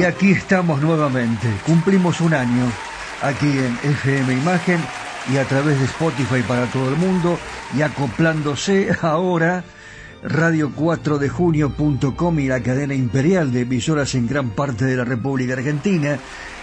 Y aquí estamos nuevamente. Cumplimos un año aquí en FM Imagen y a través de Spotify para todo el mundo y acoplándose ahora radio4dejunio.com y la cadena imperial de emisoras en gran parte de la República Argentina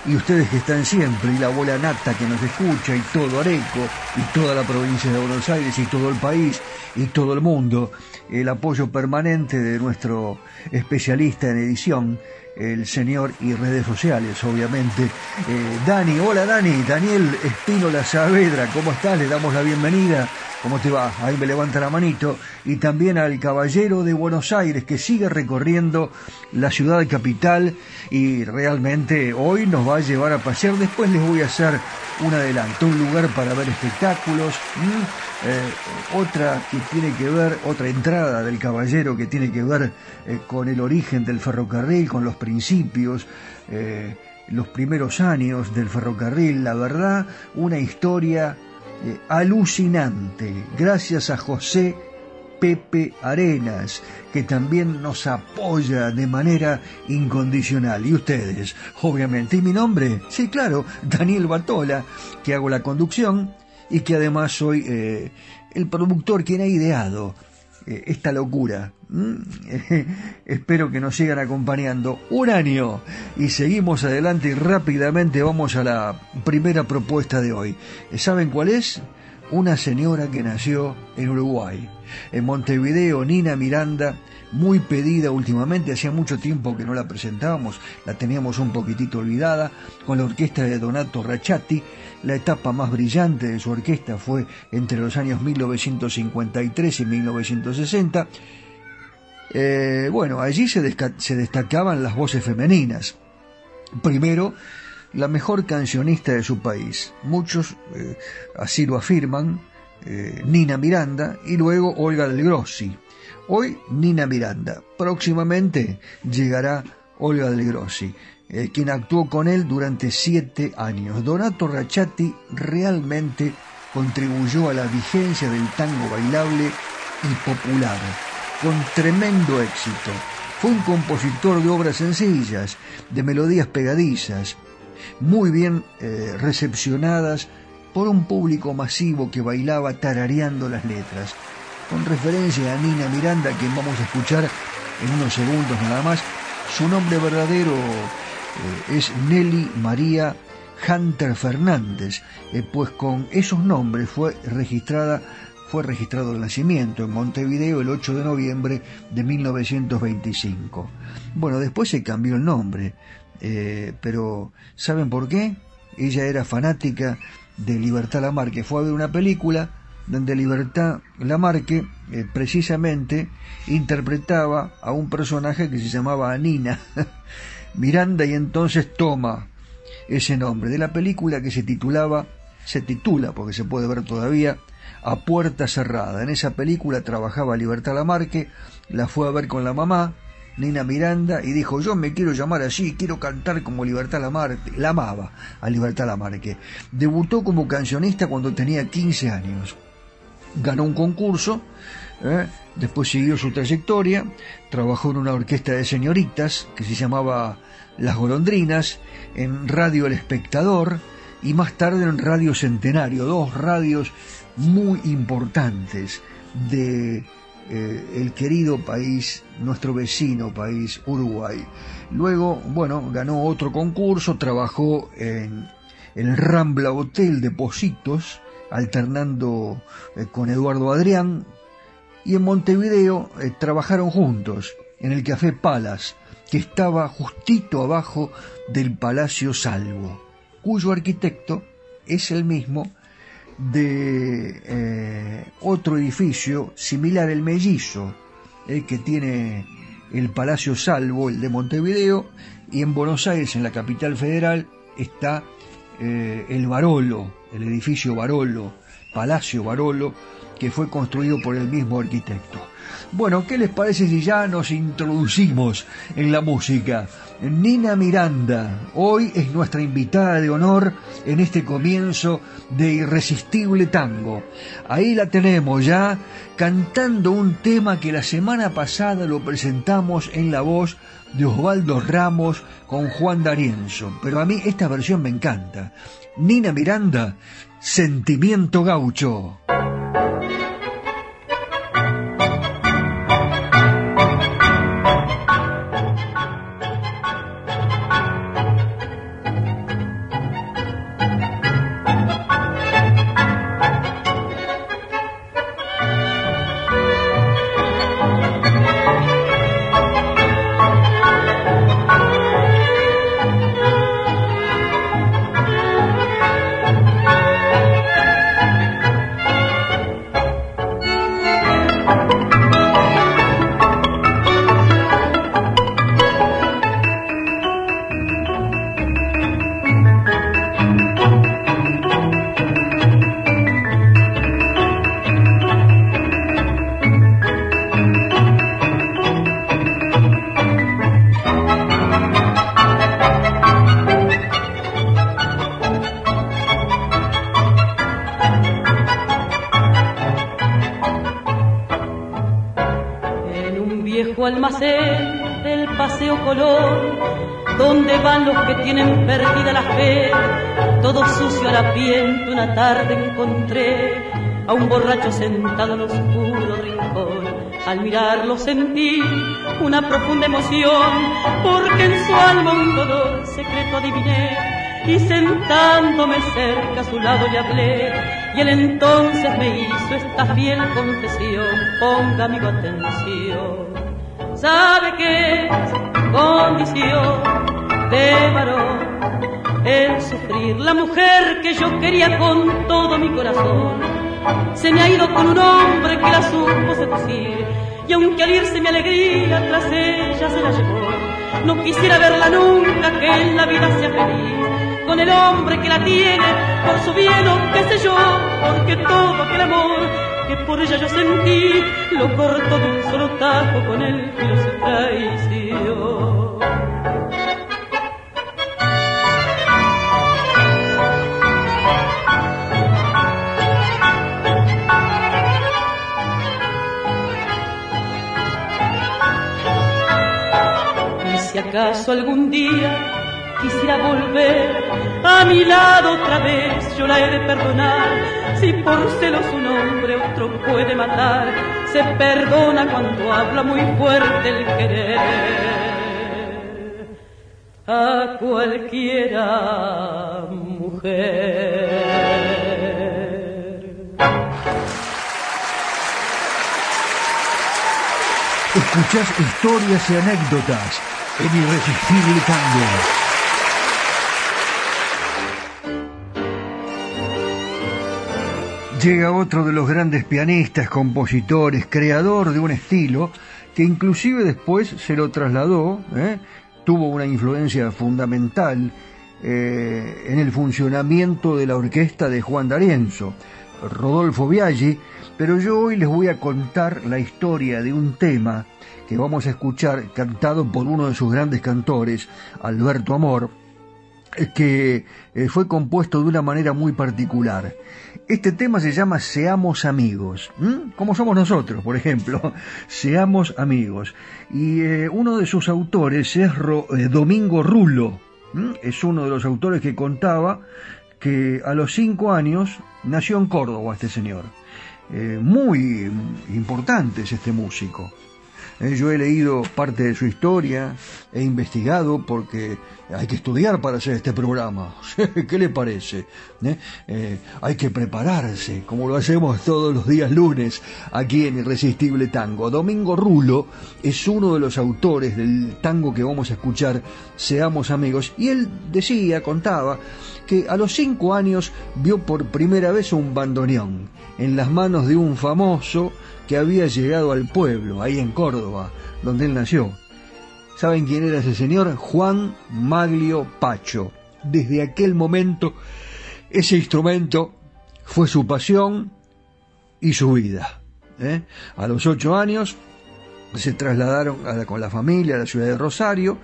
y ustedes que están siempre y la abuela Nata que nos escucha y todo Areco y toda la provincia de Buenos Aires y todo el país y todo el mundo el apoyo permanente de nuestro especialista en edición el señor y redes sociales, obviamente. Eh, Dani, hola Dani, Daniel Espínola Saavedra, ¿cómo estás? Le damos la bienvenida. ¿Cómo te va? Ahí me levanta la manito. Y también al caballero de Buenos Aires que sigue recorriendo la ciudad capital y realmente hoy nos va a llevar a pasear. Después les voy a hacer un adelanto, un lugar para ver espectáculos, eh, otra que tiene que ver, otra entrada del caballero que tiene que ver eh, con el origen del ferrocarril, con los principios, eh, los primeros años del ferrocarril, la verdad, una historia alucinante, gracias a José Pepe Arenas, que también nos apoya de manera incondicional. Y ustedes, obviamente. Y mi nombre, sí, claro, Daniel Batola, que hago la conducción y que además soy eh, el productor quien ha ideado eh, esta locura. espero que nos sigan acompañando un año y seguimos adelante y rápidamente vamos a la primera propuesta de hoy. ¿Saben cuál es? Una señora que nació en Uruguay. En Montevideo, Nina Miranda muy pedida últimamente, hacía mucho tiempo que no la presentábamos, la teníamos un poquitito olvidada, con la orquesta de Donato Rachati. La etapa más brillante de su orquesta fue entre los años 1953 y 1960. Eh, bueno, allí se, destacaban las voces femeninas. Primero, la mejor cancionista de su país. Muchos eh, así lo afirman, eh, Nina Miranda, y luego Olga del Grossi. Hoy Nina Miranda. Próximamente llegará Olga del Grossi, eh, quien actuó con él durante siete años. Donato Rachati realmente contribuyó a la vigencia del tango bailable y popular, con tremendo éxito. Fue un compositor de obras sencillas, de melodías pegadizas, muy bien eh, recepcionadas por un público masivo que bailaba tarareando las letras con referencia a Nina Miranda, quien vamos a escuchar en unos segundos nada más. Su nombre verdadero es Nelly María Hunter Fernández, eh, pues con esos nombres fue registrada fue registrado el nacimiento en Montevideo el 8 de noviembre de 1925. Bueno, después se cambió el nombre, eh, pero ¿saben por qué? Ella era fanática de Libertad Lamarque, fue a ver una película donde Libertad Lamarque eh, precisamente interpretaba a un personaje que se llamaba Anina Miranda y entonces toma ese nombre de la película que se titulaba, se titula, porque se puede ver todavía, A Puerta Cerrada. En esa película trabajaba Libertad Lamarque, la fue a ver con la mamá, Nina Miranda, y dijo, yo me quiero llamar así, quiero cantar como Libertad Lamarque. La amaba a Libertad Lamarque. Debutó como cancionista cuando tenía 15 años ganó un concurso, ¿eh? después siguió su trayectoria, trabajó en una orquesta de señoritas que se llamaba Las Golondrinas, en Radio El Espectador y más tarde en Radio Centenario, dos radios muy importantes de eh, el querido país, nuestro vecino país, Uruguay. Luego, bueno, ganó otro concurso, trabajó en el Rambla Hotel de Positos, alternando eh, con Eduardo Adrián, y en Montevideo eh, trabajaron juntos en el Café Palas, que estaba justito abajo del Palacio Salvo, cuyo arquitecto es el mismo de eh, otro edificio similar, el Mellizo, que tiene el Palacio Salvo, el de Montevideo, y en Buenos Aires, en la capital federal, está el Barolo, el edificio Barolo, Palacio Barolo, que fue construido por el mismo arquitecto. Bueno, ¿qué les parece si ya nos introducimos en la música? Nina Miranda, hoy es nuestra invitada de honor en este comienzo de Irresistible Tango. Ahí la tenemos ya cantando un tema que la semana pasada lo presentamos en la voz de Osvaldo Ramos con Juan D'Arienzo, pero a mí esta versión me encanta. Nina Miranda, Sentimiento Gaucho. Encontré a un borracho sentado en oscuro rincón. Al mirarlo sentí una profunda emoción, porque en su alma un dolor secreto adiviné. Y sentándome cerca a su lado le hablé, y él entonces me hizo esta fiel confesión. Ponga amigo atención, sabe que es condición de varón el La mujer que yo quería con todo mi corazón se me ha ido con un hombre que la supo seducir. Y aunque al irse mi alegría tras ella se la llevó, no quisiera verla nunca que en la vida sea feliz. Con el hombre que la tiene, por su bien o qué sé yo, porque todo aquel amor que por ella yo sentí, lo corto de un solo tajo con el filo se acaso algún día quisiera volver a mi lado otra vez, yo la he de perdonar. Si por celos un hombre otro puede matar, se perdona cuando habla muy fuerte el querer. A cualquiera mujer. Escuchás historias y anécdotas en Irresistible Tango. Llega otro de los grandes pianistas, compositores, creador de un estilo que inclusive después se lo trasladó, ¿eh? tuvo una influencia fundamental eh, en el funcionamiento de la orquesta de Juan D'Arienzo, Rodolfo Biaggi, pero yo hoy les voy a contar la historia de un tema que vamos a escuchar cantado por uno de sus grandes cantores, Alberto Amor, que eh, fue compuesto de una manera muy particular. Este tema se llama Seamos amigos, como somos nosotros, por ejemplo, Seamos amigos. Y eh, uno de sus autores es eh, Domingo Rulo, es uno de los autores que contaba que a los cinco años nació en Córdoba este señor. muy importante es este músico. Eh, yo he leído parte de su historia, he investigado porque hay que estudiar para hacer este programa. ¿Qué le parece? ¿Eh? Eh, hay que prepararse, como lo hacemos todos los días lunes aquí en Irresistible Tango. Domingo Rulo es uno de los autores del tango que vamos a escuchar, Seamos Amigos, y él decía, contaba, que a los cinco años vio por primera vez un bandoneón en las manos de un famoso que había llegado al pueblo, ahí en Córdoba, donde él nació. ¿Saben quién era ese señor? Juan Maglio Pacho. Desde aquel momento, ese instrumento fue su pasión y su vida. ¿eh? A los ocho años se trasladaron con la familia a la ciudad de Rosario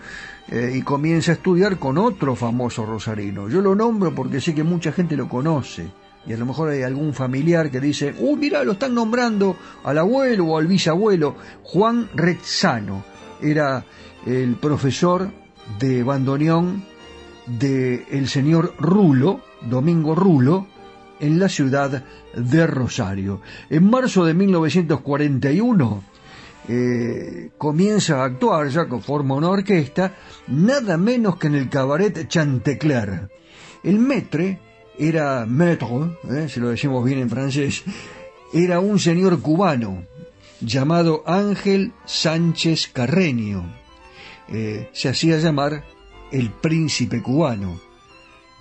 eh, y comienza a estudiar con otro famoso rosarino. Yo lo nombro porque sé que mucha gente lo conoce y a lo mejor hay algún familiar que dice, uy, mira, lo están nombrando al abuelo o al bisabuelo. Juan Rezzano era el profesor de bandoneón del el señor Rulo, Domingo Rulo, en la ciudad de Rosario. En marzo de 1941 eh, comienza a actuar, ya que forma una orquesta, nada menos que en el cabaret Chantecler. El metre era maître, ¿eh? si lo decimos bien en francés, era un señor cubano llamado Ángel Sánchez Carreño. Eh, se hacía llamar el príncipe cubano,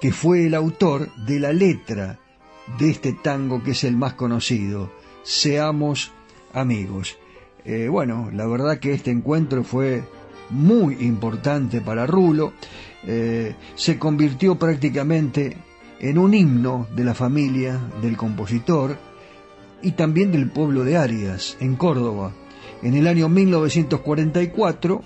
que fue el autor de la letra de este tango que es el más conocido, Seamos amigos. Eh, bueno, la verdad que este encuentro fue muy importante para Rulo, se convirtió prácticamente en un himno de la familia del compositor y también del pueblo de Arias, en Córdoba. En el año 1944,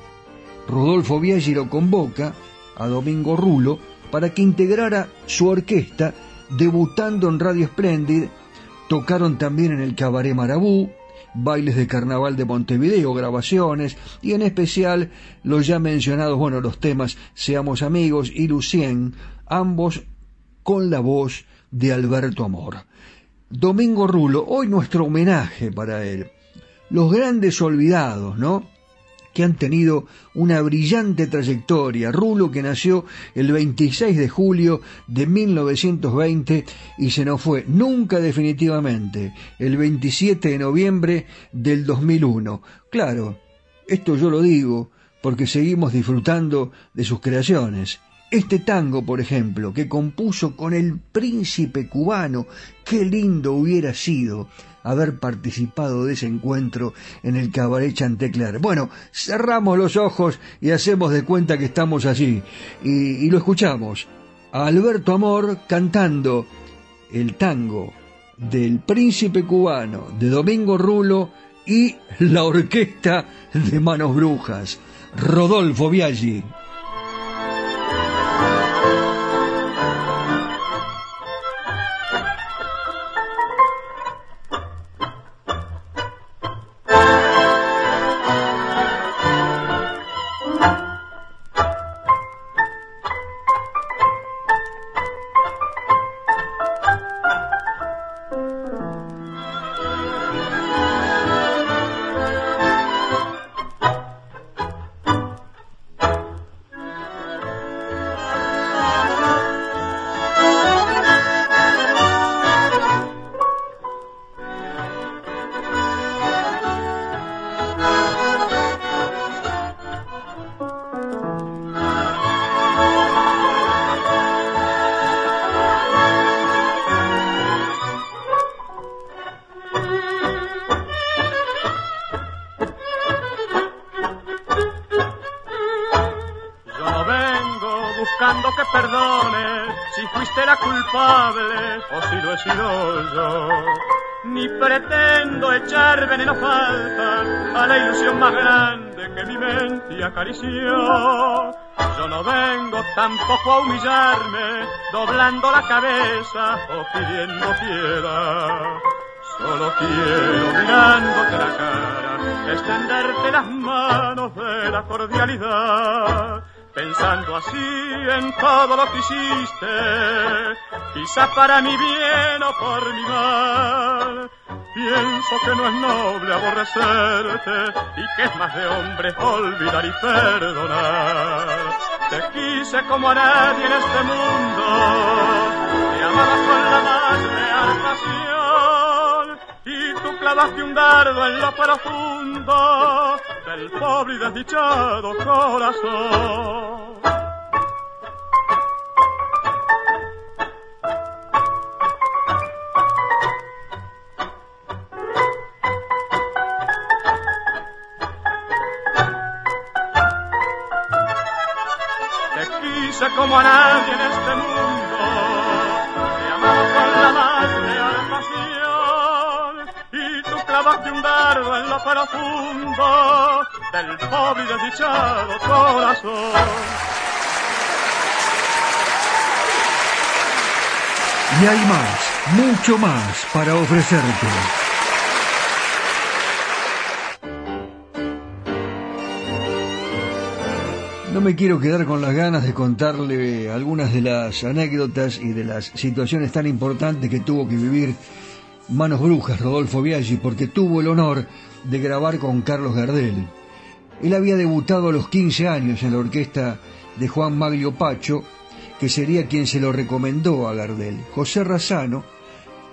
Rodolfo Biaggi lo convoca a Domingo Rulo para que integrara su orquesta, debutando en Radio Splendid, tocaron también en el Cabaret Marabú, bailes de carnaval de Montevideo, grabaciones y en especial los ya mencionados, bueno, los temas Seamos Amigos y Lucien, ambos con la voz de Alberto Amor. Domingo Rulo, hoy nuestro homenaje para él. Los grandes olvidados, ¿no? que han tenido una brillante trayectoria. Rulo que nació el 26 de julio de 1920 y se nos fue nunca definitivamente el 27 de noviembre del 2001. Claro, esto yo lo digo porque seguimos disfrutando de sus creaciones. Este tango, por ejemplo, que compuso con el príncipe cubano, qué lindo hubiera sido haber participado de ese encuentro en el cabaret Chantecler. Bueno, cerramos los ojos y hacemos de cuenta que estamos allí y, y lo escuchamos. A Alberto Amor cantando el tango del príncipe cubano de Domingo Rulo y la orquesta de Manos Brujas, Rodolfo Biaggi. Tampoco a humillarme, doblando la cabeza o pidiendo piedad. Solo quiero mirándote la cara, extenderte las manos de la cordialidad. Pensando así en todo lo que hiciste, quizás para mi bien o por mi mal Pienso que no es noble aborrecerte y que es más de hombre olvidar y perdonar. Te quise como a nadie en este mundo, te amaba con la más real pasión y tú clavaste un dardo en lo profundo del pobre y desdichado corazón. A nadie en este mundo. Te amaba con la más real pasión y tú clavaste un dardo en lo profundo del pobre y desdichado corazón. Y hay más, mucho más para ofrecerte. No me quiero quedar con las ganas de contarle algunas de las anécdotas y de las situaciones tan importantes que tuvo que vivir Manos Brujas, Rodolfo Biaggi, porque tuvo el honor de grabar con Carlos Gardel. Él había debutado a los 15 años en la orquesta de Juan Maglio Pacho, que sería quien se lo recomendó a Gardel. José Razano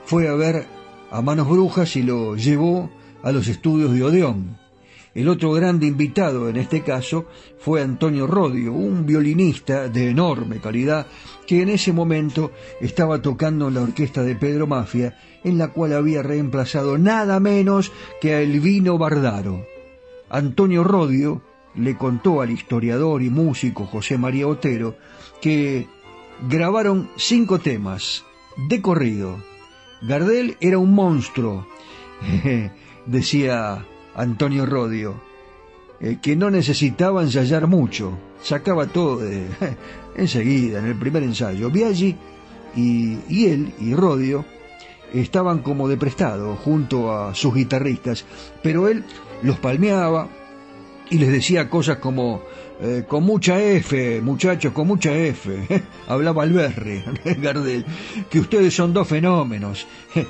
fue a ver a Manos Brujas y lo llevó a los estudios de Odeón. El otro grande invitado en este caso fue Antonio Rodio, un violinista de enorme calidad que en ese momento estaba tocando en la orquesta de Pedro Mafia, en la cual había reemplazado nada menos que a Elvino Bardaro. Antonio Rodio le contó al historiador y músico José María Otero que grabaron cinco temas de corrido. Gardel era un monstruo, decía Antonio Rodio, eh, que no necesitaba ensayar mucho, sacaba todo enseguida, en el primer ensayo. Biaggi y, y él y Rodio estaban como de prestado junto a sus guitarristas, pero él los palmeaba, y les decía cosas como eh, con mucha F, muchachos, con mucha F. Hablaba Alberre, Gardel, que ustedes son dos fenómenos.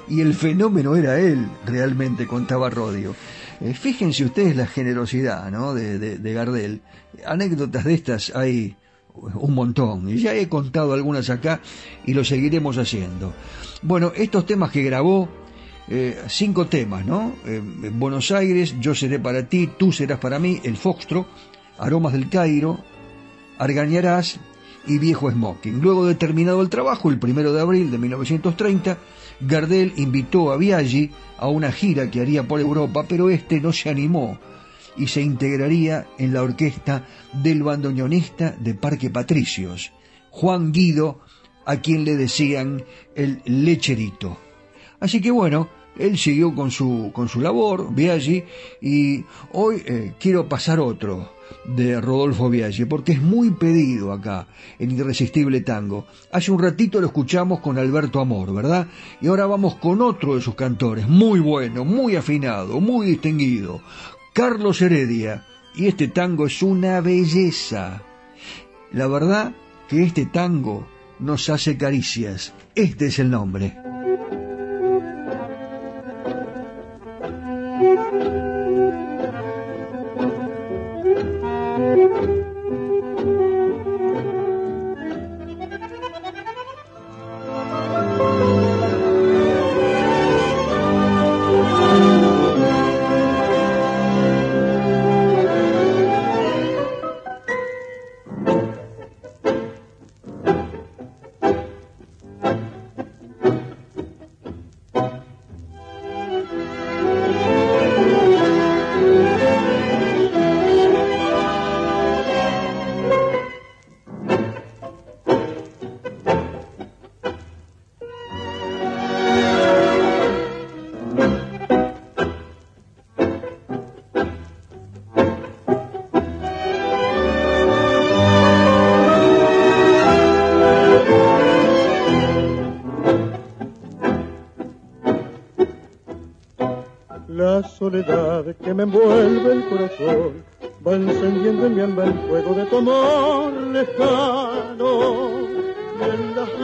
y el fenómeno era él, realmente, contaba Rodio. Eh, fíjense ustedes la generosidad ¿no? de, de, Gardel. Anécdotas de estas hay un montón. Y ya he contado algunas acá y lo seguiremos haciendo. Bueno, estos temas que grabó, eh, cinco temas, ¿no? Buenos Aires, Yo seré para ti, Tú serás para mí, El Foxtro, Aromas del Cairo, Argañarás y Viejo Smoking. Luego de terminado el trabajo, el primero de abril de 1930, Gardel invitó a Biaggi a una gira que haría por Europa, pero este no se animó y se integraría en la orquesta del bandoneonista de Parque Patricios, Juan Guido, a quien le decían el lecherito. Así que bueno, él siguió con su, con su labor, Biaggi, y hoy eh, quiero pasar otro, de Rodolfo Biaggi, porque es muy pedido acá en Irresistible Tango. Hace un ratito lo escuchamos con Alberto Amor, ¿verdad? Y ahora vamos con otro de sus cantores, muy bueno, muy afinado, muy distinguido, Carlos Heredia. Y este tango es una belleza. La verdad que este tango nos hace caricias. Este es el nombre. thank you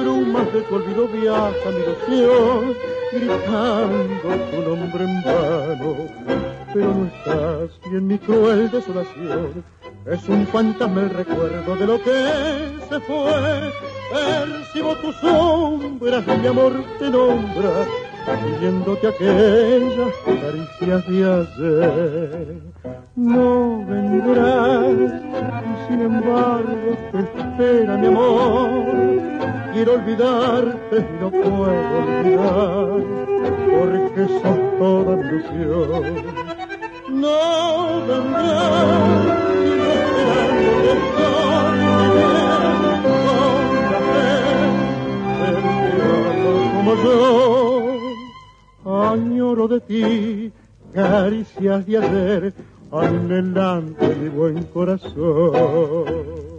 de tu olvido viaja mi ilusión, gritando tu nombre en vano. Pero no estás y en mi cruel desolación es un fantasma el recuerdo de lo que se fue. Percibo tus sombras y mi amor te nombra pidiéndote aquellas caricias de ayer. No vendrás sin embargo te espera mi amor. Quiero olvidarte no puedo olvidar porque sos toda mi ilusión. No vendrás y no esperando el como yo añoro de ti, caricias de ayer, anhelante mi buen corazón.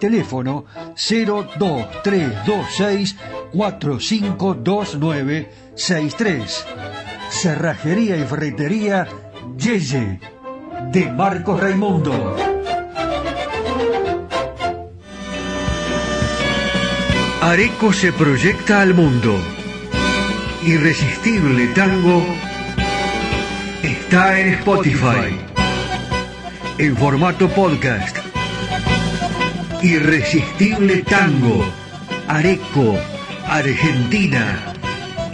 Teléfono 02326 452963. Cerrajería y ferretería Yeye de Marcos Raimundo. Areco se proyecta al mundo. Irresistible Tango está en Spotify. En formato podcast. Irresistible Tango. Areco, Argentina.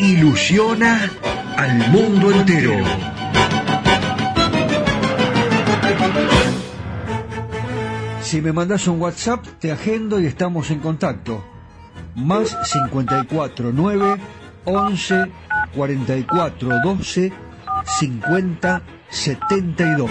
Ilusiona al mundo entero. Si me mandas un WhatsApp, te agendo y estamos en contacto. Más 54 9 11 44 12 50 72.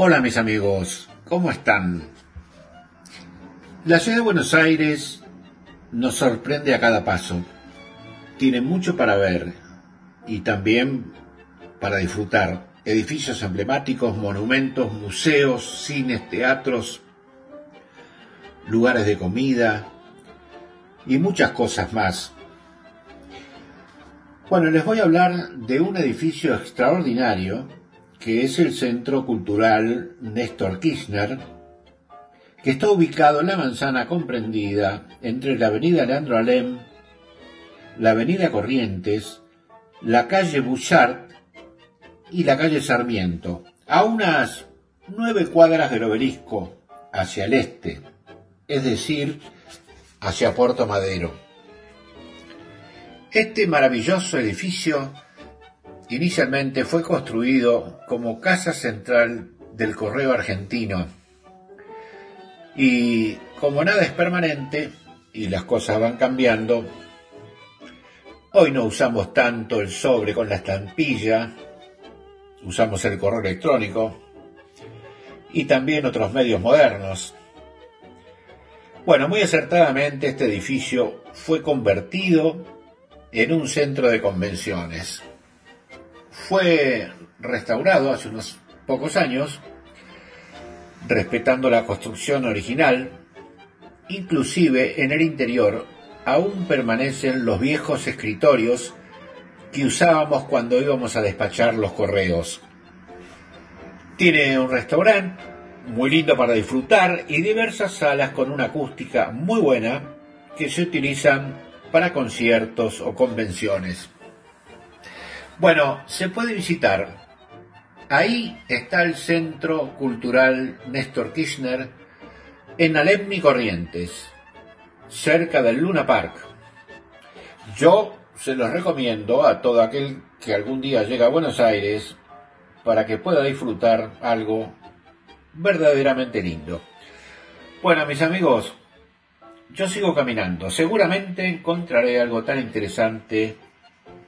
Hola mis amigos, ¿cómo están? La ciudad de Buenos Aires nos sorprende a cada paso. Tiene mucho para ver y también para disfrutar. Edificios emblemáticos, monumentos, museos, cines, teatros, lugares de comida y muchas cosas más. Bueno, les voy a hablar de un edificio extraordinario que es el Centro Cultural Néstor Kirchner, que está ubicado en la manzana comprendida entre la avenida Leandro Alem, la avenida Corrientes, la calle Bouchard y la calle Sarmiento, a unas nueve cuadras del obelisco hacia el este, es decir, hacia Puerto Madero. Este maravilloso edificio inicialmente fue construido como casa central del correo argentino y como nada es permanente y las cosas van cambiando, hoy no usamos tanto el sobre con la estampilla, usamos el correo electrónico y también otros medios modernos. Bueno, muy acertadamente este edificio fue convertido en un centro de convenciones. Fue restaurado hace unos pocos años, respetando la construcción original, inclusive en el interior aún permanecen los viejos escritorios que usábamos cuando íbamos a despachar los correos. Tiene un restaurante muy lindo para disfrutar y diversas salas con una acústica muy buena que se utilizan para conciertos o convenciones. Bueno, se puede visitar. Ahí está el Centro Cultural Néstor Kirchner en Alemni Corrientes, cerca del Luna Park. Yo se los recomiendo a todo aquel que algún día llega a Buenos Aires para que pueda disfrutar algo verdaderamente lindo. Bueno, mis amigos, yo sigo caminando. Seguramente encontraré algo tan interesante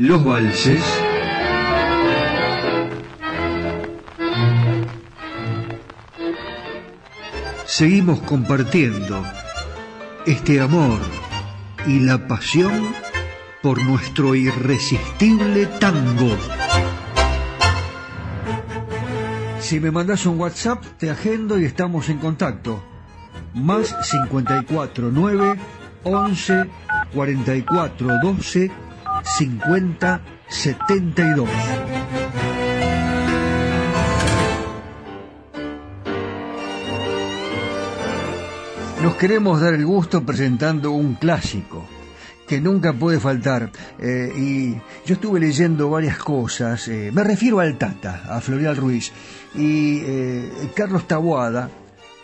Los valses. Seguimos compartiendo este amor y la pasión por nuestro irresistible tango. Si me mandas un WhatsApp, te agendo y estamos en contacto. Más 54 9 11 44 12 50 72. Nos queremos dar el gusto presentando un clásico que nunca puede faltar. Eh, y yo estuve leyendo varias cosas, eh, me refiero al Tata, a Florial Ruiz, y eh, Carlos Taboada,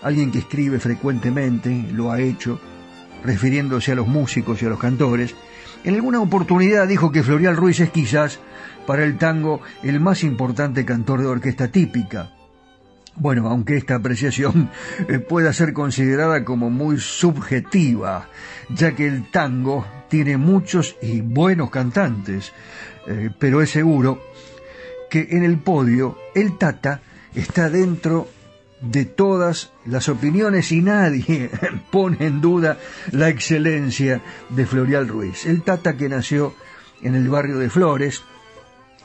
alguien que escribe frecuentemente, lo ha hecho, refiriéndose a los músicos y a los cantores, en alguna oportunidad dijo que Florial Ruiz es quizás para el tango el más importante cantor de orquesta típica. Bueno, aunque esta apreciación pueda ser considerada como muy subjetiva, ya que el tango tiene muchos y buenos cantantes, eh, pero es seguro que en el podio el Tata está dentro de todas las opiniones y nadie pone en duda la excelencia de Florial Ruiz. El Tata que nació en el barrio de Flores,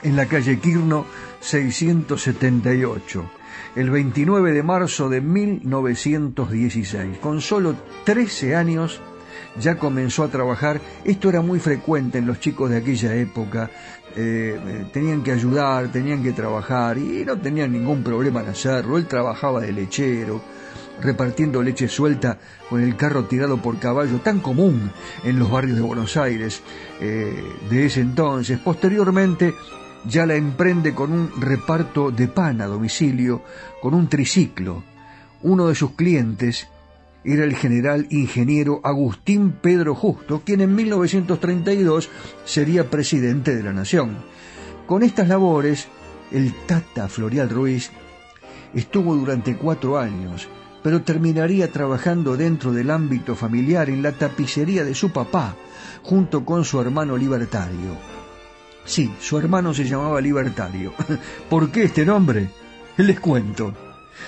en la calle Quirno 678 el 29 de marzo de 1916. Con solo 13 años ya comenzó a trabajar. Esto era muy frecuente en los chicos de aquella época. Eh, tenían que ayudar, tenían que trabajar y no tenían ningún problema en hacerlo. Él trabajaba de lechero, repartiendo leche suelta con el carro tirado por caballo, tan común en los barrios de Buenos Aires eh, de ese entonces. Posteriormente ya la emprende con un reparto de pan a domicilio, con un triciclo. Uno de sus clientes era el general ingeniero Agustín Pedro Justo, quien en 1932 sería presidente de la Nación. Con estas labores, el Tata Florial Ruiz estuvo durante cuatro años, pero terminaría trabajando dentro del ámbito familiar en la tapicería de su papá, junto con su hermano libertario. Sí, su hermano se llamaba Libertario. ¿Por qué este nombre? Les cuento.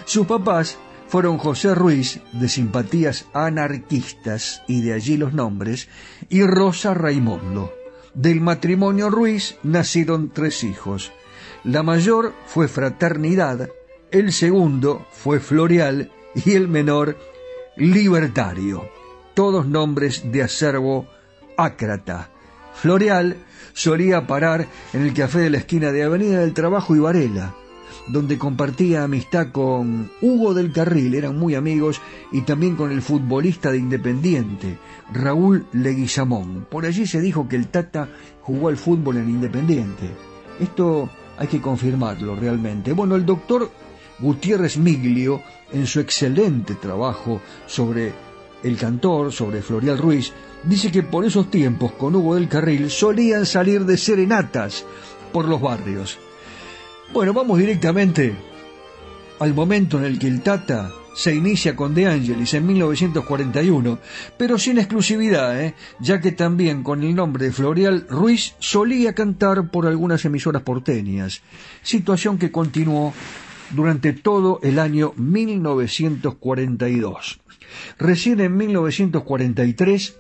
Sus papás fueron José Ruiz, de simpatías anarquistas, y de allí los nombres, y Rosa Raimundo. Del matrimonio Ruiz nacieron tres hijos. La mayor fue Fraternidad, el segundo fue Florial y el menor Libertario. Todos nombres de acervo ácrata. Florial solía parar en el café de la esquina de Avenida del Trabajo y Varela, donde compartía amistad con Hugo del Carril, eran muy amigos, y también con el futbolista de Independiente, Raúl Leguizamón. Por allí se dijo que el Tata jugó al fútbol en Independiente. Esto hay que confirmarlo realmente. Bueno, el doctor Gutiérrez Miglio, en su excelente trabajo sobre el cantor, sobre Florial Ruiz, dice que por esos tiempos con Hugo del Carril solían salir de serenatas por los barrios. Bueno, vamos directamente al momento en el que el Tata se inicia con De Angelis en 1941, pero sin exclusividad, ¿eh? ya que también con el nombre de Florial Ruiz solía cantar por algunas emisoras porteñas, situación que continuó durante todo el año 1942. Recién en 1943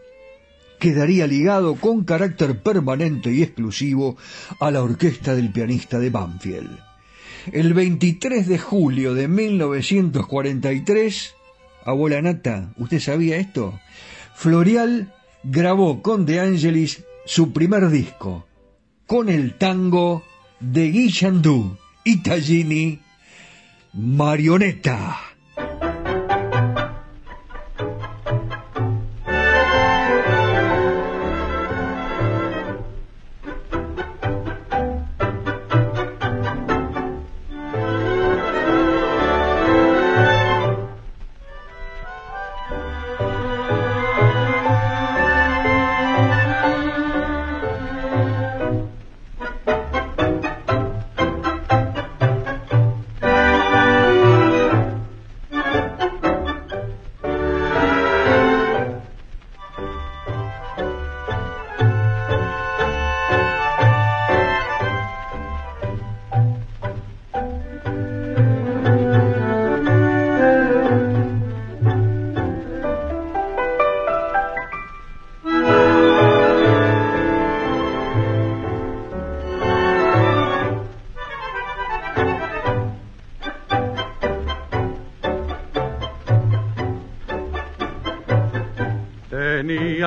quedaría ligado con carácter permanente y exclusivo a la orquesta del pianista de Banfield. El 23 de julio de 1943, abuela Nata, ¿usted sabía esto? Florial grabó con De Angelis su primer disco, con el tango de Guillandú y Tallini, Marioneta.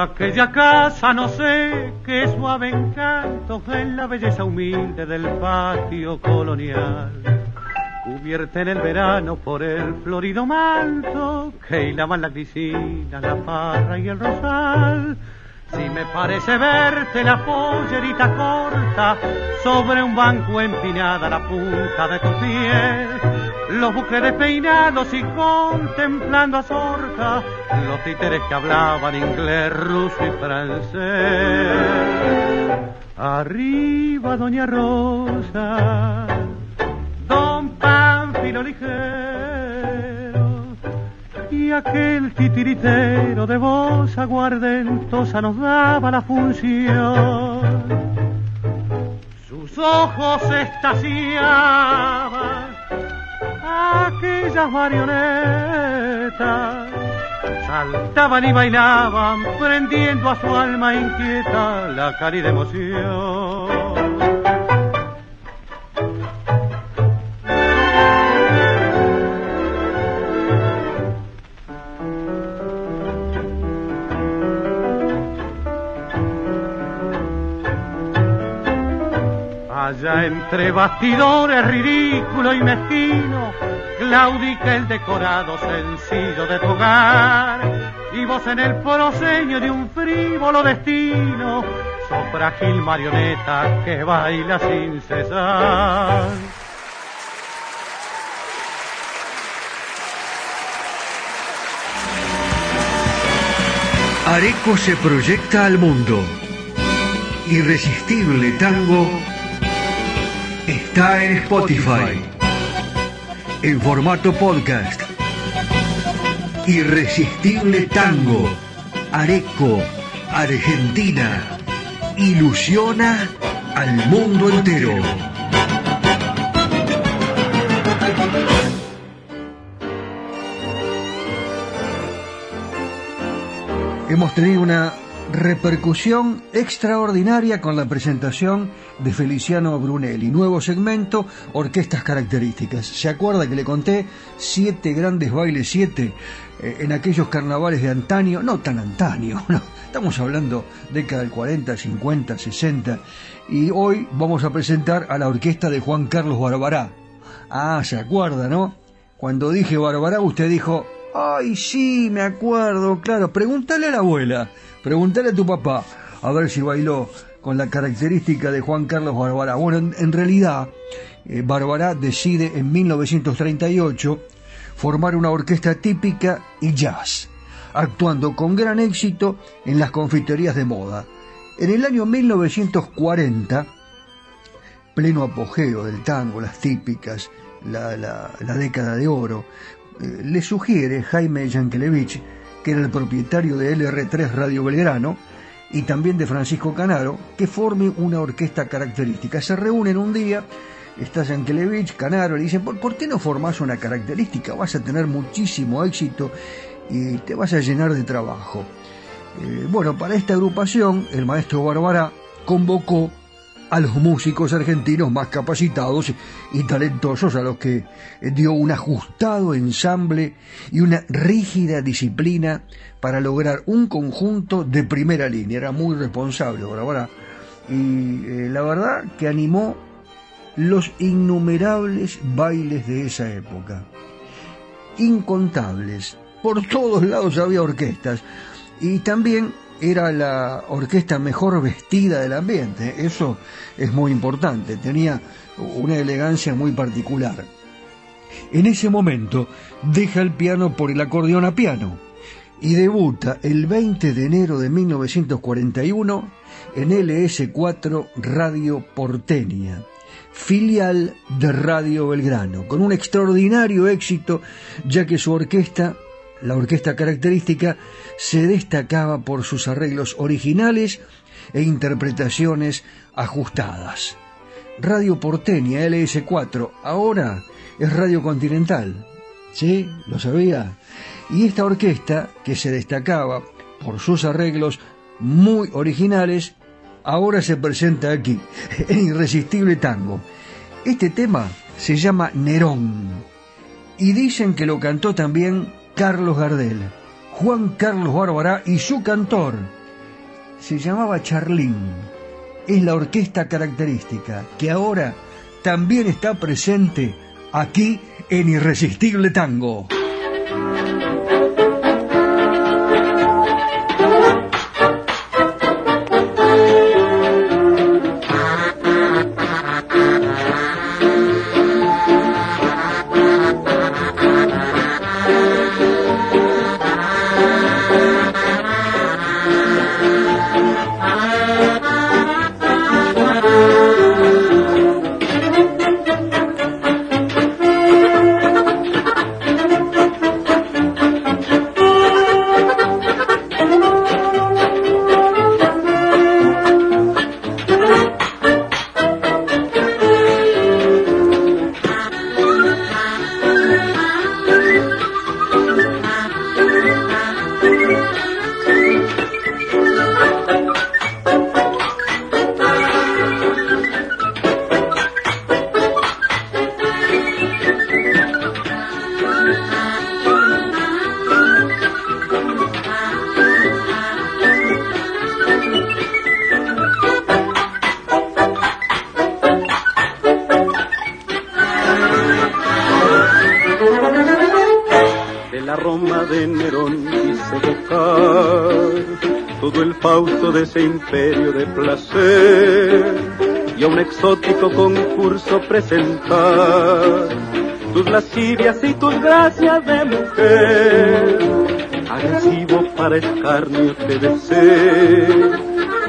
Aquella casa no sé qué suave encanto en la belleza humilde del patio colonial. Cubierta en el verano por el florido manto que hilaban la grisina, la parra y el rosal. Si me parece verte la pollerita corta sobre un banco empinada la punta de tu pie los buques despeinados y contemplando a Zorca, los títeres que hablaban inglés, ruso y francés. Arriba Doña Rosa, Don ligero y aquel titiritero de voz aguardentosa nos daba la función. Sus ojos estaciaban aquellas marionetas saltaban y bailaban, prendiendo a su alma inquieta la cálida emoción. Allá entre bastidores ridículo y mezquino, claudica el decorado sencillo de tu hogar, y vos en el proseño de un frívolo destino, sos frágil marioneta que baila sin cesar. Areco se proyecta al mundo. Irresistible Tango está en Spotify, en formato podcast. Irresistible Tango, Areco, Argentina, ilusiona al mundo entero. Hemos tenido una repercusión extraordinaria con la presentación de Feliciano Brunelli. Nuevo segmento, orquestas características. ¿Se acuerda que le conté siete grandes bailes, siete, eh, en aquellos carnavales de antaño? No tan antaño, no. Estamos hablando década del 40, 50, 60. Y hoy vamos a presentar a la orquesta de Juan Carlos Barbará. Ah, se acuerda, ¿no? Cuando dije Barbará, usted dijo, ay, sí, me acuerdo, claro, pregúntale a la abuela. Pregúntale a tu papá a ver si bailó con la característica de Juan Carlos Barbará. Bueno, en, realidad, eh, decide en 1938 formar una orquesta típica y jazz, actuando con gran éxito en las confiterías de moda. En el año 1940, pleno apogeo del tango, las típicas, la, década de oro, eh, le sugiere Jaime Yankelevich que era el propietario de LR3 Radio Belgrano, y también de Francisco Canaro, que forme una orquesta característica. Se reúnen un día, está Yankelevich, Canaro, le dicen, ¿por, qué no formas una característica? Vas a tener muchísimo éxito y te vas a llenar de trabajo. Eh, bueno, para esta agrupación, el maestro Bárbara convocó a los músicos argentinos más capacitados y talentosos a los que dio un ajustado ensamble y una rígida disciplina para lograr un conjunto de primera línea. Era muy responsable, ahora y eh, la verdad que animó los innumerables bailes de esa época. Incontables. Por todos lados había orquestas y también era la orquesta mejor vestida del ambiente. Eso es muy importante. Tenía una elegancia muy particular. En ese momento deja el piano por el acordeón a piano y debuta el 20 de enero de 1941 en LS4 Radio Porteña, filial de Radio Belgrano, con un extraordinario éxito ya que su orquesta la orquesta característica se destacaba por sus arreglos originales e interpretaciones ajustadas. Radio Porteña LS4 ahora es Radio Continental. ¿Sí? ¿Lo sabía? Y esta orquesta, que se destacaba por sus arreglos muy originales, ahora se presenta aquí, en Irresistible Tango. Este tema se llama Nerón y dicen que lo cantó también Carlos Gardel, Juan Carlos Bárbara y su cantor. Se llamaba Charlín. Es la orquesta característica que ahora también está presente aquí en Irresistible Tango. Y a un exótico concurso presentar tus lascivias y tus gracias de mujer. Agresivo para escarnio te deseo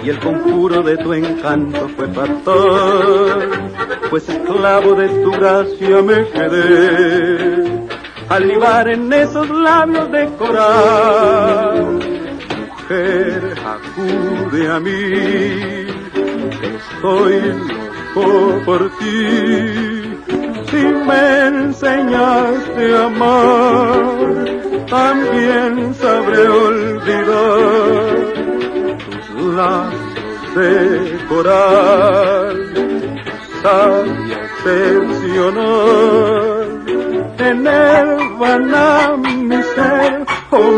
y el conjuro de tu encanto fue fatal, pues esclavo de tu gracia me quedé al libar en esos labios de coral mujer, acude a mí, estoy loco por ti. Si me enseñaste a amar, también sabré olvidar tus lazos de coral, sabia excepcional. En el van mi ser, oh.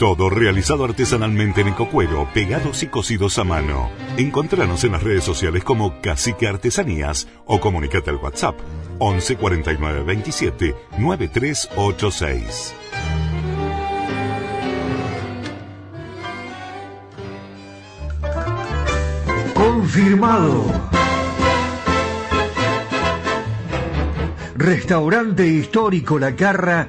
Todo realizado artesanalmente en ecocuero, pegados y cosidos a mano. Encontranos en las redes sociales como Cacique Artesanías o comunicate al WhatsApp 11 49 27 9386. Confirmado. Restaurante histórico La Carra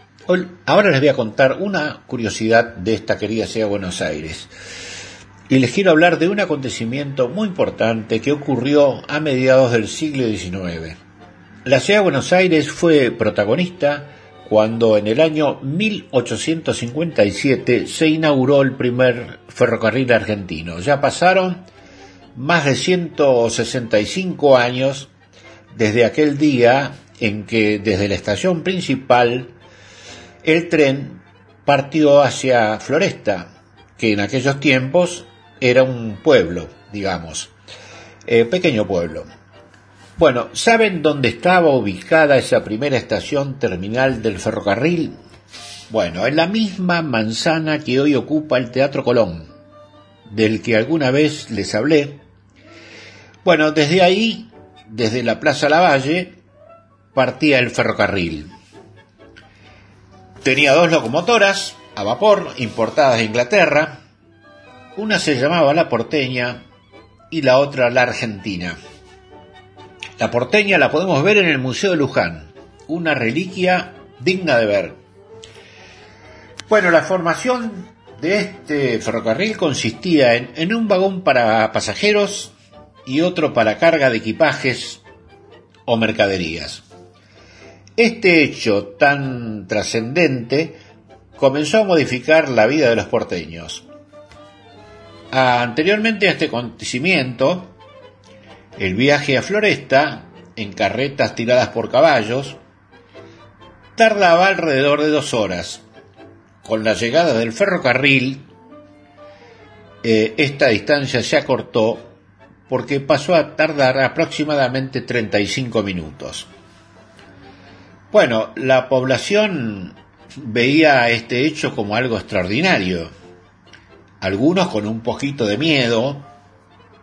Ahora les voy a contar una curiosidad de esta querida ciudad de Buenos Aires. Y les quiero hablar de un acontecimiento muy importante que ocurrió a mediados del siglo XIX. La ciudad de Buenos Aires fue protagonista cuando en el año 1857 se inauguró el primer ferrocarril argentino. Ya pasaron más de 165 años desde aquel día en que desde la estación principal el tren partió hacia Floresta, que en aquellos tiempos era un pueblo, digamos, eh, pequeño pueblo. Bueno, ¿saben dónde estaba ubicada esa primera estación terminal del ferrocarril? Bueno, en la misma manzana que hoy ocupa el Teatro Colón, del que alguna vez les hablé. Bueno, desde ahí, desde la Plaza Lavalle, partía el ferrocarril. Tenía dos locomotoras a vapor importadas de Inglaterra. Una se llamaba la porteña y la otra la argentina. La porteña la podemos ver en el Museo de Luján, una reliquia digna de ver. Bueno, la formación de este ferrocarril consistía en, en un vagón para pasajeros y otro para carga de equipajes o mercaderías. Este hecho tan trascendente comenzó a modificar la vida de los porteños. Anteriormente a este acontecimiento, el viaje a Floresta, en carretas tiradas por caballos, tardaba alrededor de dos horas. Con la llegada del ferrocarril, eh, esta distancia se acortó porque pasó a tardar aproximadamente 35 minutos. Bueno, la población veía este hecho como algo extraordinario. Algunos con un poquito de miedo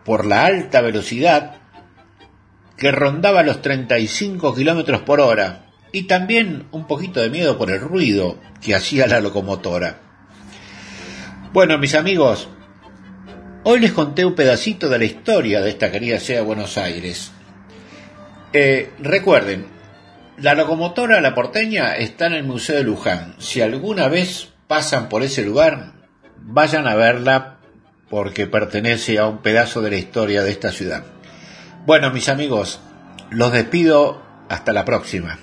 por la alta velocidad que rondaba los 35 kilómetros por hora y también un poquito de miedo por el ruido que hacía la locomotora. Bueno, mis amigos, hoy les conté un pedacito de la historia de esta querida ciudad Buenos Aires. Eh, recuerden, la locomotora La Porteña está en el Museo de Luján. Si alguna vez pasan por ese lugar, vayan a verla porque pertenece a un pedazo de la historia de esta ciudad. Bueno, mis amigos, los despido hasta la próxima.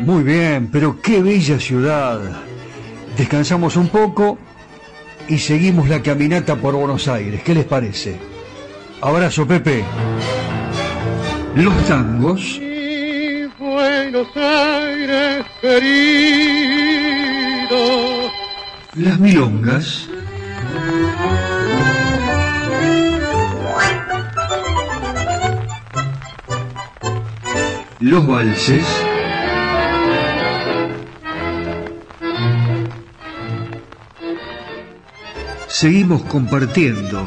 Muy bien, pero qué bella ciudad. Descansamos un poco y seguimos la caminata por Buenos Aires. ¿Qué les parece? Abrazo, Pepe. Los tangos. Buenos Aires querido. Las milongas. Los valses. seguimos compartiendo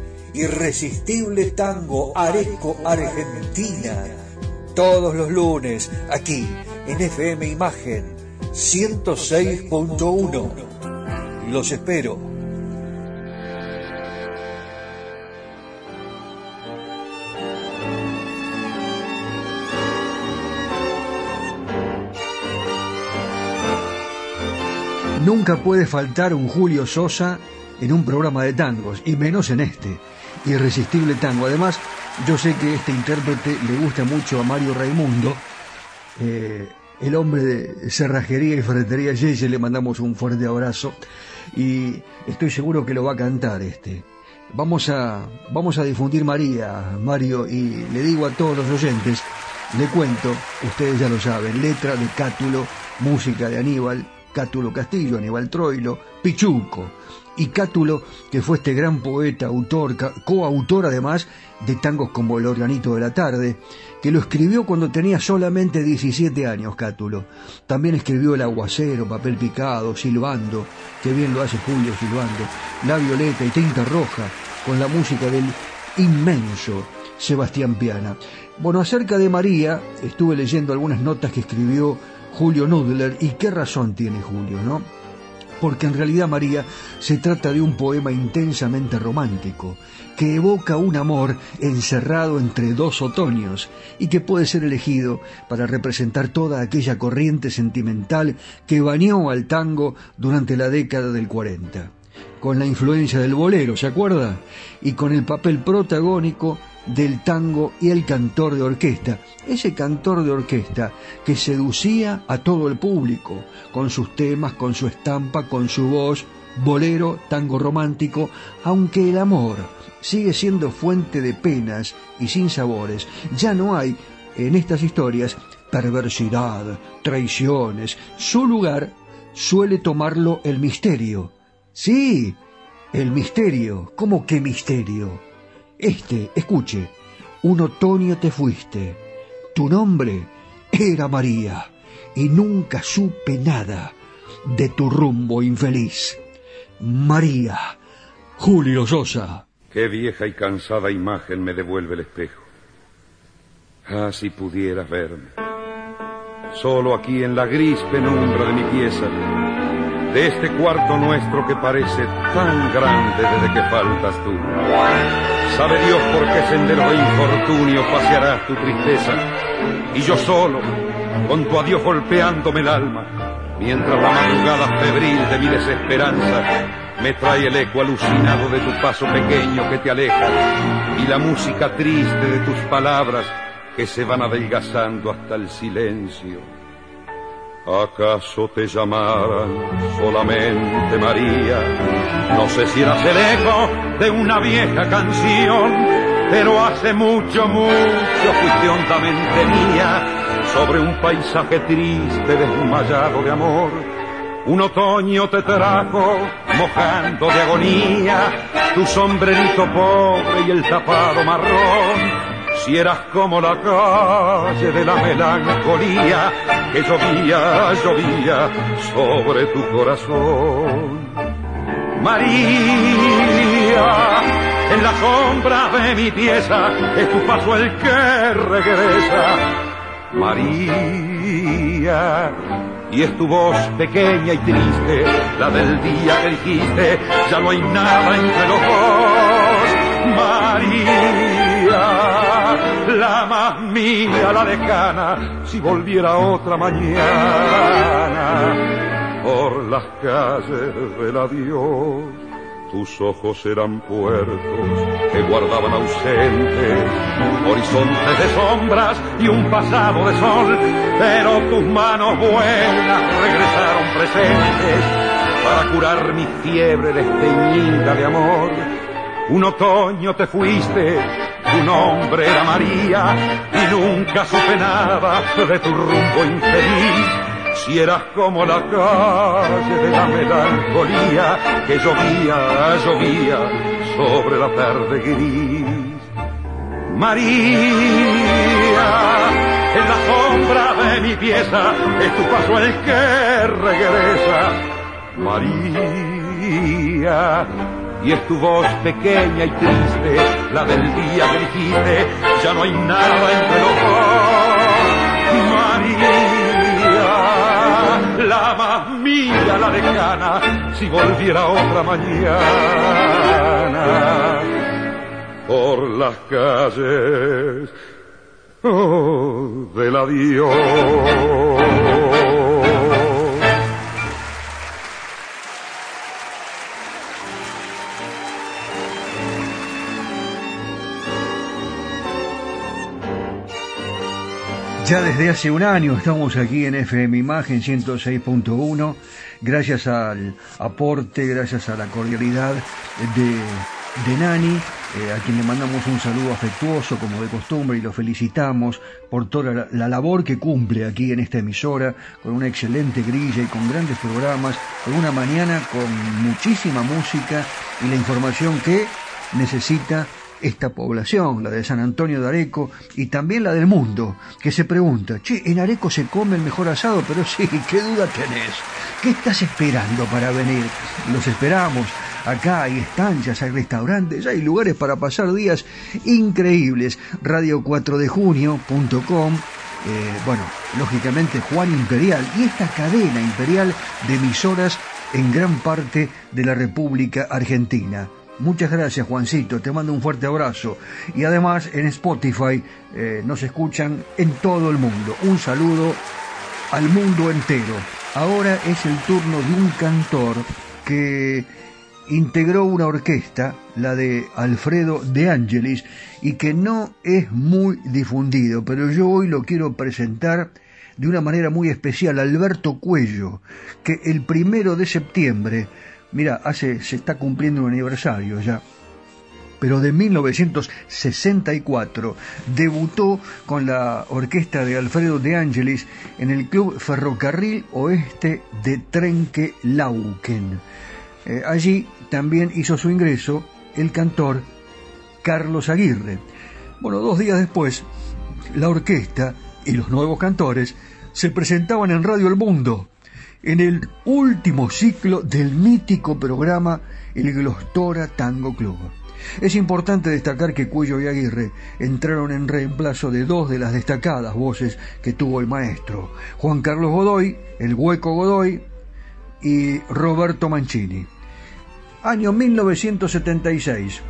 Irresistible Tango Areco Argentina. Todos los lunes, aquí en FM Imagen 106.1. Los espero. Nunca puede faltar un Julio Sosa en un programa de tangos, y menos en este, Irresistible Tango. Además, yo sé que este intérprete le gusta mucho a Mario Raimundo, eh, el hombre de cerrajería y ferretería Yeye, le mandamos un fuerte abrazo y estoy seguro que lo va a cantar este. Vamos a, vamos a difundir María, Mario, y le digo a todos los oyentes, le cuento, ustedes ya lo saben, letra de Cátulo, música de Aníbal, Cátulo Castillo, Aníbal Troilo, Pichuco. Y Cátulo, que fue este gran poeta, autor, coautor además de tangos como El Organito de la Tarde, que lo escribió cuando tenía solamente 17 años, Cátulo. También escribió El Aguacero, Papel Picado, Silbando, que bien lo hace Julio Silbando, La Violeta y Tinta Roja, con la música del inmenso Sebastián Piana. Bueno, acerca de María, estuve leyendo algunas notas que escribió Julio Nudler, y qué razón tiene Julio, ¿no? Porque en realidad María se trata de un poema intensamente romántico, que evoca un amor encerrado entre dos otoños y que puede ser elegido para representar toda aquella corriente sentimental que bañó al tango durante la década del 40 con la influencia del bolero, ¿se acuerda? Y con el papel protagónico del tango y el cantor de orquesta, ese cantor de orquesta que seducía a todo el público, con sus temas, con su estampa, con su voz, bolero, tango romántico, aunque el amor sigue siendo fuente de penas y sin sabores, ya no hay en estas historias perversidad, traiciones, su lugar suele tomarlo el misterio. Sí, el misterio. ¿Cómo que misterio? Este, escuche, un otoño te fuiste. Tu nombre era María y nunca supe nada de tu rumbo infeliz. María, Julio Sosa. Qué vieja y cansada imagen me devuelve el espejo. Ah, si pudieras verme. Solo aquí en la gris penumbra de mi pieza, de este cuarto nuestro que parece tan grande desde que faltas tú. Sabe Dios por qué sendero de infortunio pasearás tu tristeza. Y yo solo, con tu adiós golpeándome el alma, mientras la madrugada febril de mi desesperanza me trae el eco alucinado de tu paso pequeño que te aleja y la música triste de tus palabras que se van adelgazando hasta el silencio. ¿Acaso te llamaran solamente María? No sé si eras el eco de una vieja canción, pero hace mucho, mucho fuiste hondamente mía. sobre un paisaje triste desmayado de amor. Un otoño te trajo mojando de agonía tu sombrerito pobre y el tapado marrón. Si eras como la calle de la melancolía que llovía, llovía sobre tu corazón. María, en la sombra de mi pieza es tu paso el que regresa. María, y es tu voz pequeña y triste, la del día que dijiste, ya no hay nada entre los dos. María, más mía, la lejana, si volviera otra mañana por las calles del adiós tus ojos eran puertos que guardaban ausentes horizontes de sombras y un pasado de sol, pero tus manos buenas regresaron presentes para curar mi fiebre desteñida de amor. Un otoño te fuiste, tu nombre era María y nunca supe nada de tu rumbo infeliz si eras como la calle de la melancolía que llovía, llovía sobre la tarde gris. María, en la sombra de mi pieza es tu paso el que regresa. María, y es tu voz pequeña y triste, la del día que dijiste, ya no hay nada entre los dos. María la más mía, la lejana, si volviera otra mañana por las calles oh, del adiós. Ya desde hace un año estamos aquí en FM Imagen 106.1, gracias al aporte, gracias a la cordialidad de, Nani, eh, a quien le mandamos un saludo afectuoso como de costumbre y lo felicitamos por toda la, la, labor que cumple aquí en esta emisora, con una excelente grilla y con grandes programas, con una mañana con muchísima música y la información que necesita esta población, la de San Antonio de Areco y también la del mundo, que se pregunta, che, en Areco se come el mejor asado, pero sí, ¿qué duda tenés? ¿Qué estás esperando para venir? Los esperamos. Acá hay estancias, hay restaurantes, hay lugares para pasar días increíbles. Radio4dejunio.com eh, bueno, lógicamente Juan Imperial y esta cadena imperial de emisoras en gran parte de la República Argentina. Muchas gracias Juancito, te mando un fuerte abrazo. Y además en Spotify eh, nos escuchan en todo el mundo. Un saludo al mundo entero. Ahora es el turno de un cantor que integró una orquesta, la de Alfredo de Angelis, y que no es muy difundido, pero yo hoy lo quiero presentar de una manera muy especial, Alberto Cuello, que el primero de septiembre Mira, hace, se está cumpliendo un aniversario ya. Pero de 1964 debutó con la orquesta de Alfredo de Angelis en el Club Ferrocarril Oeste de Trenque Lauquen. Eh, allí también hizo su ingreso el cantor Carlos Aguirre. Bueno, dos días después, la orquesta y los nuevos cantores se presentaban en Radio El Mundo en el último ciclo del mítico programa El Glostora Tango Club. Es importante destacar que Cuello y Aguirre entraron en reemplazo de dos de las destacadas voces que tuvo el maestro, Juan Carlos Godoy, el Hueco Godoy y Roberto Mancini. Año 1976.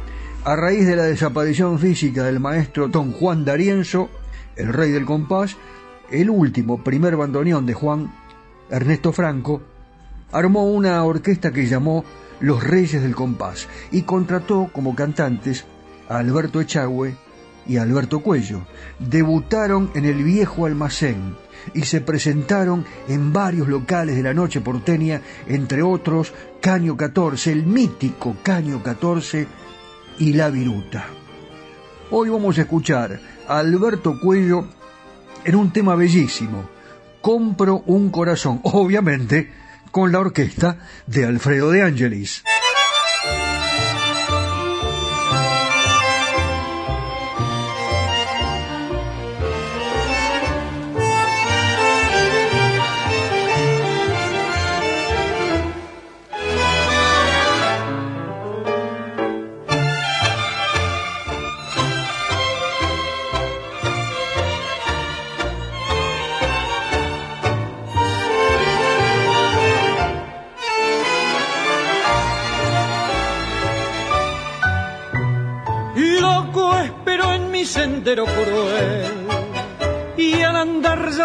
A raíz de la desaparición física del maestro don Juan D'Arienzo, el rey del compás, el último primer bandoneón de Juan Ernesto Franco, armó una orquesta que llamó Los Reyes del Compás y contrató como cantantes a Alberto Echagüe y Alberto Cuello. Debutaron en el viejo almacén y se presentaron en varios locales de la noche porteña, entre otros Caño 14, el mítico Caño 14 y La Viruta. Hoy vamos a escuchar a Alberto Cuello en un tema bellísimo, Compro un corazón, obviamente con la orquesta de Alfredo de Angelis.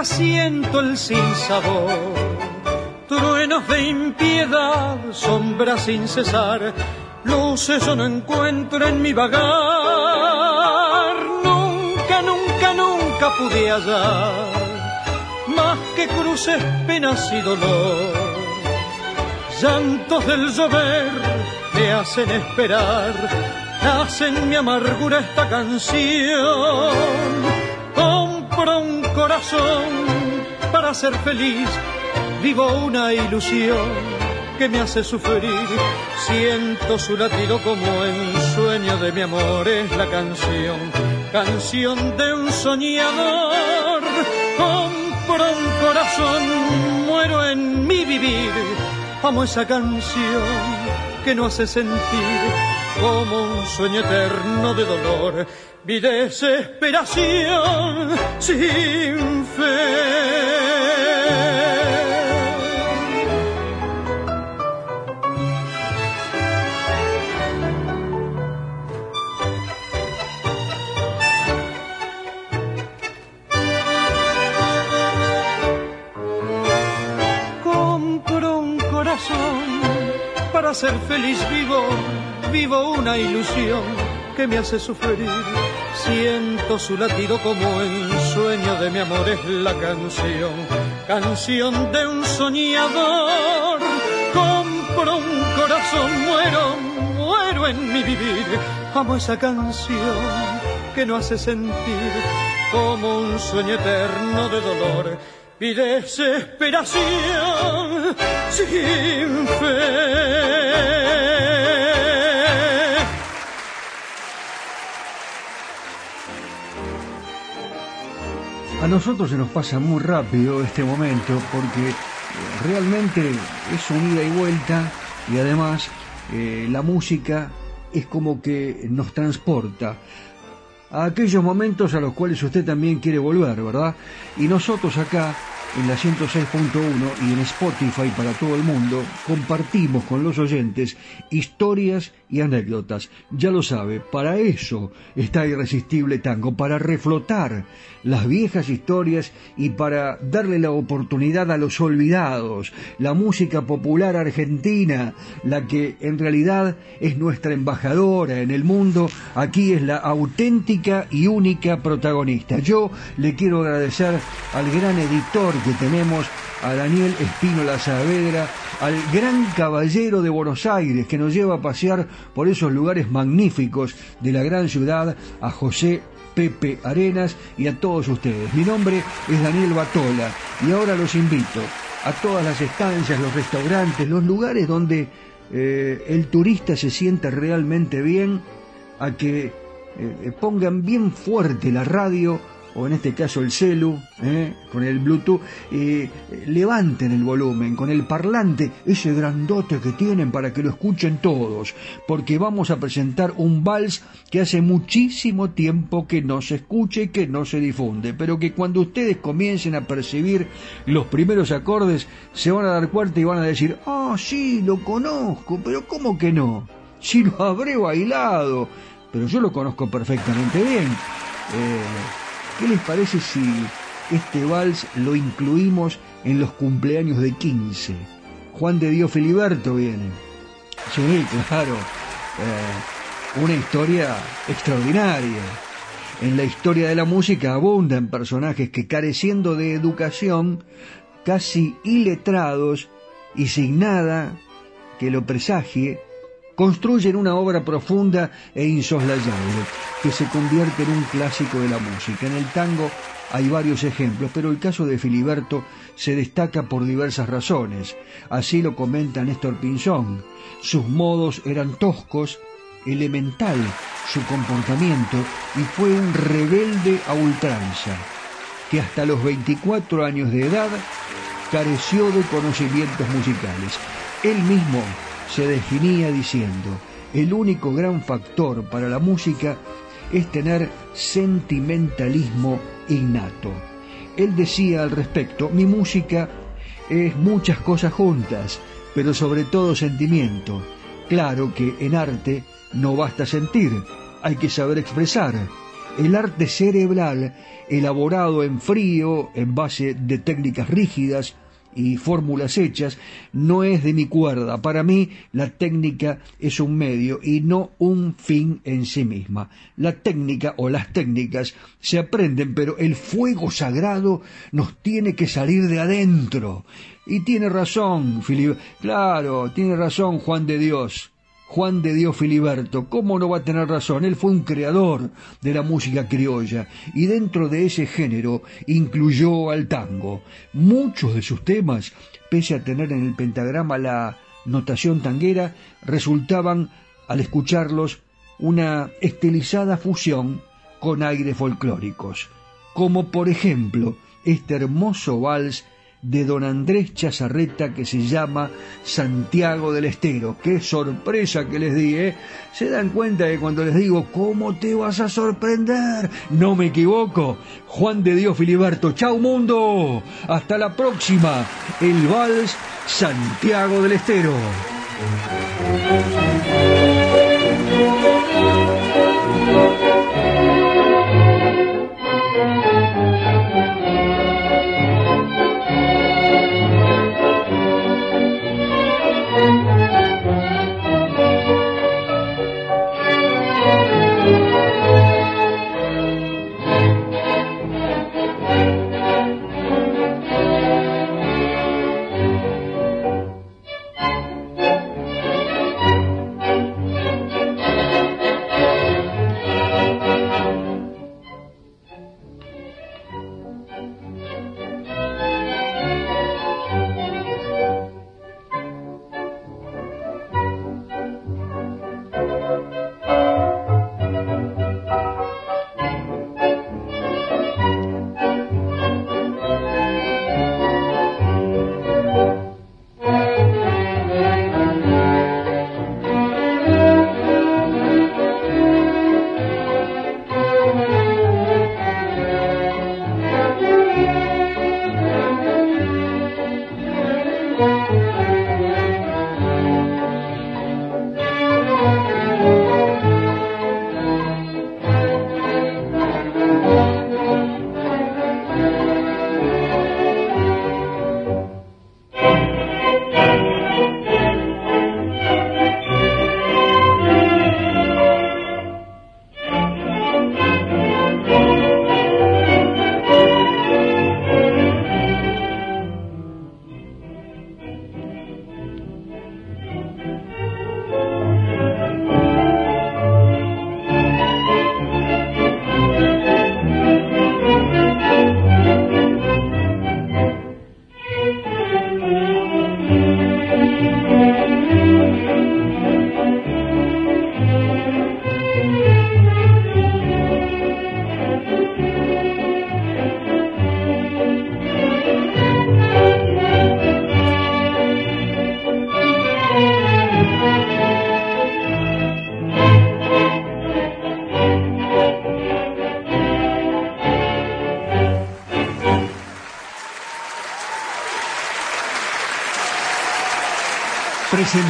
Siento el sabor, truenos de impiedad, sombras sin cesar, luces yo no encuentro en mi vagar, nunca, nunca, nunca pude hallar, más que cruces, penas y dolor, llantos del llover me hacen esperar, nace en mi amargura esta canción, compro un corazón para ser feliz. Vivo una ilusión que me hace sufrir. Siento su latido como en sueño de mi amor. Es la canción, canción de un soñador. Compro un corazón, muero en mi vivir. Amo esa canción que no hace sentir como un sueño eterno de dolor mi desesperación sin fe. Un corazón para ser feliz vivo, vivo una ilusión que me hace sufrir Siento su latido como en sueño de mi amor es la canción, canción de un soñador. Compro un corazón, muero, muero en mi vivir. Amo esa canción que no hace sentir como un sueño eterno de dolor y desesperación sin fe. A nosotros se nos pasa muy rápido este momento porque eh, realmente es un ida y vuelta y además eh, la música es como que nos transporta a aquellos momentos a los cuales usted también quiere volver, ¿verdad? Y nosotros acá en la 106.1 y en Spotify para todo el mundo, compartimos con los oyentes historias y anécdotas. Ya lo sabe, para eso está Irresistible Tango, para reflotar las viejas historias y para darle la oportunidad a los olvidados, la música popular argentina, la que en realidad es nuestra embajadora en el mundo, aquí es la auténtica y única protagonista. Yo le quiero agradecer al gran editor que tenemos, a Daniel Espínola Saavedra, al gran caballero de Buenos Aires que nos lleva a pasear por esos lugares magníficos de la gran ciudad, a José Pepe Arenas y a todos ustedes. Mi nombre es Daniel Batola y ahora los invito a todas las estancias, los restaurantes, los lugares donde eh, el turista se sienta realmente bien, a que eh, pongan bien fuerte la radio o en este caso el celu, ¿eh? con el Bluetooth, eh, levanten el volumen con el parlante, ese grandote que tienen para que lo escuchen todos, porque vamos a presentar un vals que hace muchísimo tiempo que no se escuche y que no se difunde, pero que cuando ustedes comiencen a percibir los primeros acordes, se van a dar cuenta y van a decir, ah, sí, lo conozco, pero ¿cómo que no? Si lo habré bailado, pero yo lo conozco perfectamente bien. Eh, ¿Qué les parece si este vals lo incluimos en los cumpleaños de 15? Juan de Dios Filiberto viene. Sí, claro. Eh, una historia extraordinaria. En la historia de la música abundan personajes que careciendo de educación, casi iletrados y sin nada que lo presagie, construyen una obra profunda e insoslayable que se convierte en un clásico de la música. En el tango hay varios ejemplos, pero el caso de Filiberto se destaca por diversas razones. Así lo comenta Néstor Pinzón. Sus modos eran toscos, elemental su comportamiento y fue un rebelde a ultranza, que hasta los 24 años de edad careció de conocimientos musicales. Él mismo se definía diciendo, el único gran factor para la música es tener sentimentalismo innato. Él decía al respecto, mi música es muchas cosas juntas, pero sobre todo sentimiento. Claro que en arte no basta sentir, hay que saber expresar. El arte cerebral, elaborado en frío, en base de técnicas rígidas, y fórmulas hechas, no es de mi cuerda. Para mí la técnica es un medio y no un fin en sí misma. La técnica o las técnicas se aprenden, pero el fuego sagrado nos tiene que salir de adentro. Y tiene razón, Filipe. Claro, tiene razón Juan de Dios. Juan de Dios Filiberto, ¿cómo no va a tener razón? Él fue un creador de la música criolla y dentro de ese género incluyó al tango. Muchos de sus temas, pese a tener en el pentagrama la notación tanguera, resultaban, al escucharlos, una estilizada fusión con aires folclóricos, como por ejemplo este hermoso vals de don Andrés Chazarreta que se llama Santiago del Estero. Qué sorpresa que les di, ¿eh? Se dan cuenta que cuando les digo, ¿cómo te vas a sorprender? No me equivoco. Juan de Dios Filiberto, chau mundo. Hasta la próxima. El Vals Santiago del Estero.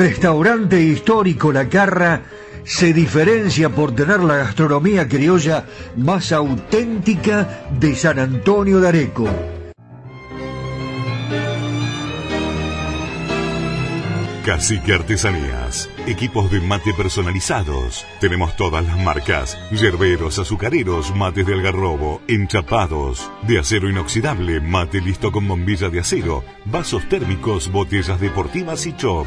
Restaurante histórico La Carra se diferencia por tener la gastronomía criolla más auténtica de San Antonio de Areco. Cacique Artesanías. Equipos de mate personalizados. Tenemos todas las marcas. Yerberos, azucareros, mates de algarrobo, enchapados, de acero inoxidable, mate listo con bombilla de acero, vasos térmicos, botellas deportivas y chop.